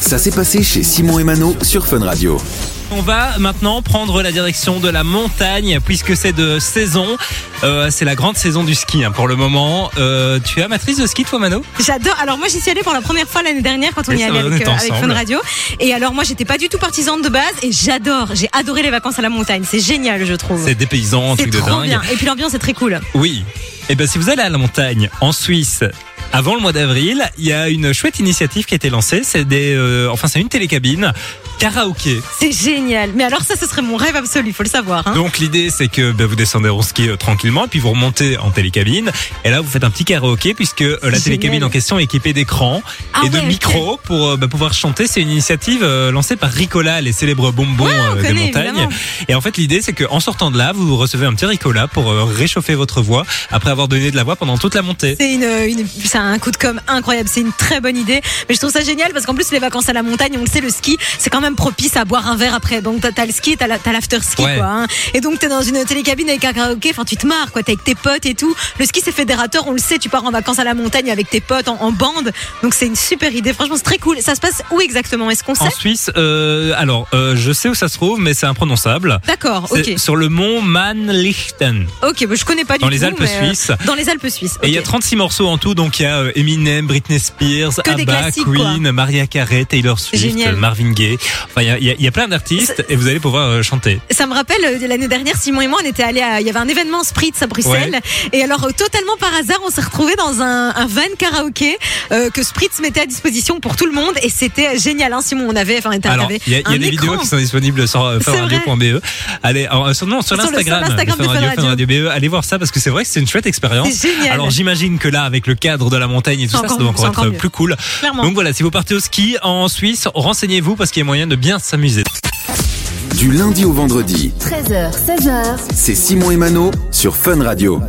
Ça s'est passé chez Simon et Mano sur Fun Radio. On va maintenant prendre la direction de la montagne puisque c'est de saison. Euh, c'est la grande saison du ski hein, pour le moment. Euh, tu es amatrice de ski toi Mano? J'adore. Alors moi j'y suis allée pour la première fois l'année dernière quand on Et y allait avec, euh, avec. Fun Radio. Et alors moi j'étais pas du tout partisane de base et j'adore. J'ai adoré les vacances à la montagne. C'est génial je trouve. C'est des paysans, un C'est truc de dingue. bien. Et puis l'ambiance est très cool. Oui. Et ben si vous allez à la montagne en Suisse avant le mois d'avril, il y a une chouette initiative qui a été lancée. C'est des, euh, enfin c'est une télécabine karaoké. C'est génial. Mais alors ça ce serait mon rêve absolu, il faut le savoir. hein. Donc l'idée c'est que ben, vous descendez en ski euh, tranquillement et puis vous remontez en télécabine et là vous faites un petit karaoké puisque euh, la télécabine en question est équipée d'écrans Ah et de ouais, micros pour euh, ben, pouvoir chanter. C'est une initiative lancée par Ricola, les célèbres bonbons Ouais, des connaît, montagnes. évidemment. Et en fait l'idée c'est qu'en sortant de là vous recevez un petit Ricola pour réchauffer votre voix après avoir donné de la voix pendant toute la montée. C'est une, une, c'est un coup de com incroyable, c'est une très bonne idée. Mais je trouve ça génial parce qu'en plus les vacances à la montagne, on le sait, le ski, c'est quand même propice à boire un verre après. Donc t'as, le ski, t'as, la, t'as l'after ski Ouais. quoi. hein. Et donc t'es dans une télécabine avec un karaoké, enfin tu te marres quoi, t'es avec tes potes et tout. Le ski c'est fédérateur, on le sait, tu pars en vacances à la montagne avec tes potes en, en bande. Donc c'est une super idée. Franchement c'est très cool. Ça se passe où exactement? Est-ce qu'on En sait? Suisse, euh, alors euh, je sais où ça se trouve, mais c'est imprononçable. D'accord, ok. sur le mont Mannlichten. Ok, bah, je connais pas du Dans tout. les Alpes euh, suisses. Dans les Alpes suisses. Et il y a ok. 36 morceaux en tout, donc il y a euh, Eminem, Britney Spears, Que ABBA, Queen, Maria Carey, Taylor Swift, Génial. Marvin Gaye. Enfin, il y a, y y plein d'artistes et vous allez pouvoir euh, chanter. Ça me rappelle euh, l'année dernière, Simon et moi, on était allés à, il y avait un événement Spritz à Bruxelles. Et alors, totalement par hasard, on s'est retrouvés dans un, un van karaoké euh, que Spritz mettait à disposition pour tout le monde. Et c'était génial, hein, Simon. On avait, enfin, il y a, des vidéos qui sont disponibles sur euh, funradio.be. Allez, alors, sur, non, sur l'Instagram de Radio. funradio.be. Allez voir ça parce que c'est vrai que c'est une chouette expérience. Alors, j'imagine que là, avec le cadre de la montagne et tout ça, ça doit encore être mieux. plus cool. Clairement. Donc voilà, si vous partez au ski en Suisse, renseignez-vous parce qu'il y a moyen de bien s'amuser. Du lundi au vendredi, 13h, 16h, c'est Simon et Mano sur Fun Radio.